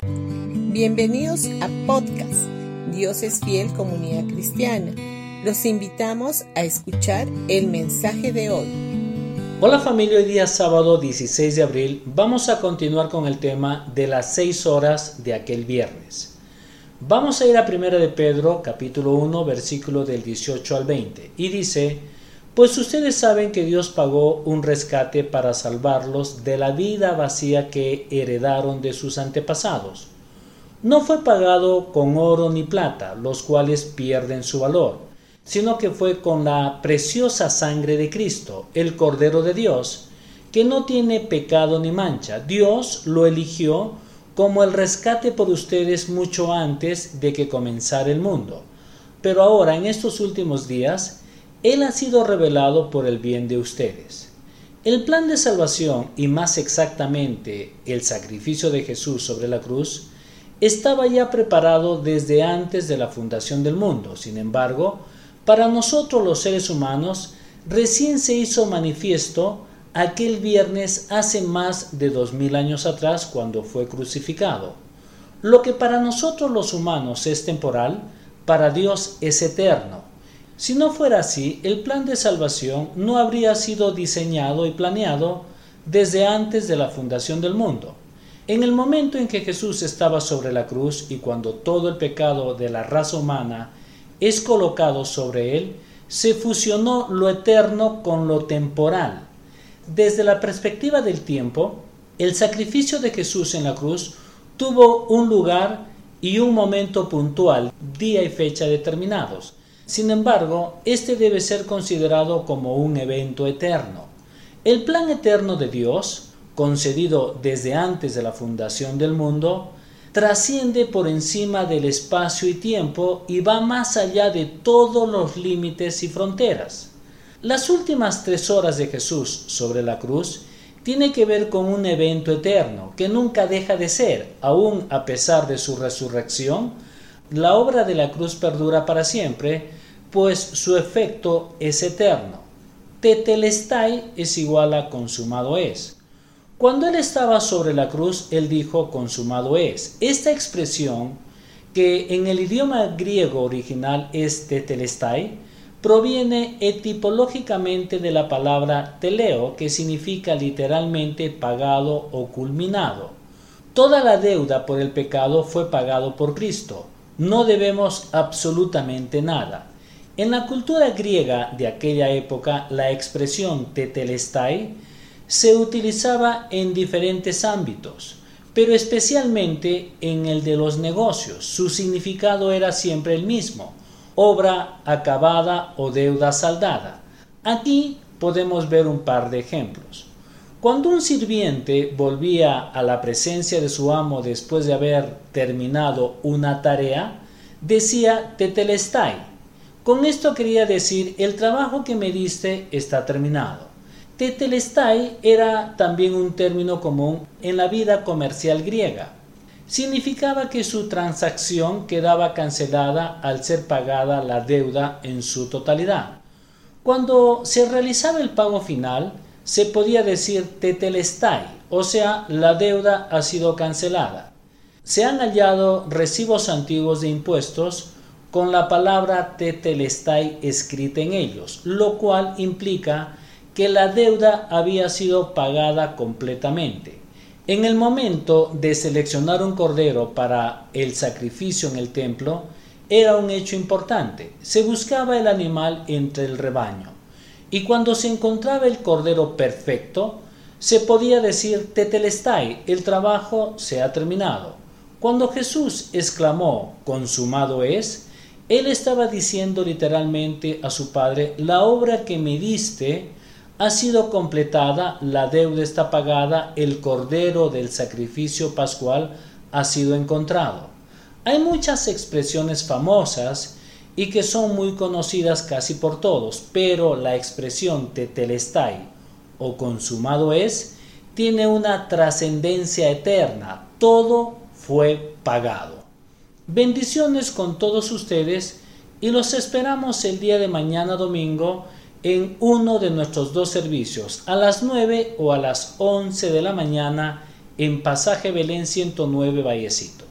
Bienvenidos a podcast Dios es fiel comunidad cristiana. Los invitamos a escuchar el mensaje de hoy. Hola familia, hoy día sábado 16 de abril vamos a continuar con el tema de las seis horas de aquel viernes. Vamos a ir a 1 de Pedro capítulo 1 versículo del 18 al 20 y dice, pues ustedes saben que Dios pagó un rescate para salvarlos de la vida vacía que heredaron de sus antepasados. No fue pagado con oro ni plata, los cuales pierden su valor, sino que fue con la preciosa sangre de Cristo, el Cordero de Dios, que no tiene pecado ni mancha. Dios lo eligió como el rescate por ustedes mucho antes de que comenzara el mundo. Pero ahora, en estos últimos días, él ha sido revelado por el bien de ustedes. El plan de salvación, y más exactamente el sacrificio de Jesús sobre la cruz, estaba ya preparado desde antes de la fundación del mundo. Sin embargo, para nosotros los seres humanos, recién se hizo manifiesto aquel viernes hace más de dos mil años atrás cuando fue crucificado. Lo que para nosotros los humanos es temporal, para Dios es eterno. Si no fuera así, el plan de salvación no habría sido diseñado y planeado desde antes de la fundación del mundo. En el momento en que Jesús estaba sobre la cruz y cuando todo el pecado de la raza humana es colocado sobre él, se fusionó lo eterno con lo temporal. Desde la perspectiva del tiempo, el sacrificio de Jesús en la cruz tuvo un lugar y un momento puntual, día y fecha determinados. Sin embargo, este debe ser considerado como un evento eterno. El plan eterno de Dios, concedido desde antes de la fundación del mundo, trasciende por encima del espacio y tiempo y va más allá de todos los límites y fronteras. Las últimas tres horas de Jesús sobre la cruz tiene que ver con un evento eterno que nunca deja de ser, aun a pesar de su resurrección, la obra de la cruz perdura para siempre, pues su efecto es eterno. Tetelestai es igual a consumado es. Cuando él estaba sobre la cruz, él dijo consumado es. Esta expresión, que en el idioma griego original es tetelestai, proviene etipológicamente de la palabra teleo, que significa literalmente pagado o culminado. Toda la deuda por el pecado fue pagado por Cristo. No debemos absolutamente nada. En la cultura griega de aquella época, la expresión tetelestai se utilizaba en diferentes ámbitos, pero especialmente en el de los negocios. Su significado era siempre el mismo, obra acabada o deuda saldada. Aquí podemos ver un par de ejemplos. Cuando un sirviente volvía a la presencia de su amo después de haber terminado una tarea, decía tetelestai, con esto quería decir, el trabajo que me diste está terminado. Tetelestai era también un término común en la vida comercial griega. Significaba que su transacción quedaba cancelada al ser pagada la deuda en su totalidad. Cuando se realizaba el pago final, se podía decir tetelestai, o sea, la deuda ha sido cancelada. Se han hallado recibos antiguos de impuestos con la palabra tetelestai escrita en ellos, lo cual implica que la deuda había sido pagada completamente. En el momento de seleccionar un cordero para el sacrificio en el templo, era un hecho importante. Se buscaba el animal entre el rebaño. Y cuando se encontraba el cordero perfecto, se podía decir tetelestai, el trabajo se ha terminado. Cuando Jesús exclamó, consumado es, él estaba diciendo literalmente a su padre, la obra que me diste ha sido completada, la deuda está pagada, el cordero del sacrificio pascual ha sido encontrado. Hay muchas expresiones famosas y que son muy conocidas casi por todos, pero la expresión tetelestai o consumado es tiene una trascendencia eterna, todo fue pagado. Bendiciones con todos ustedes y los esperamos el día de mañana domingo en uno de nuestros dos servicios, a las 9 o a las 11 de la mañana en Pasaje Belén 109 Vallecito.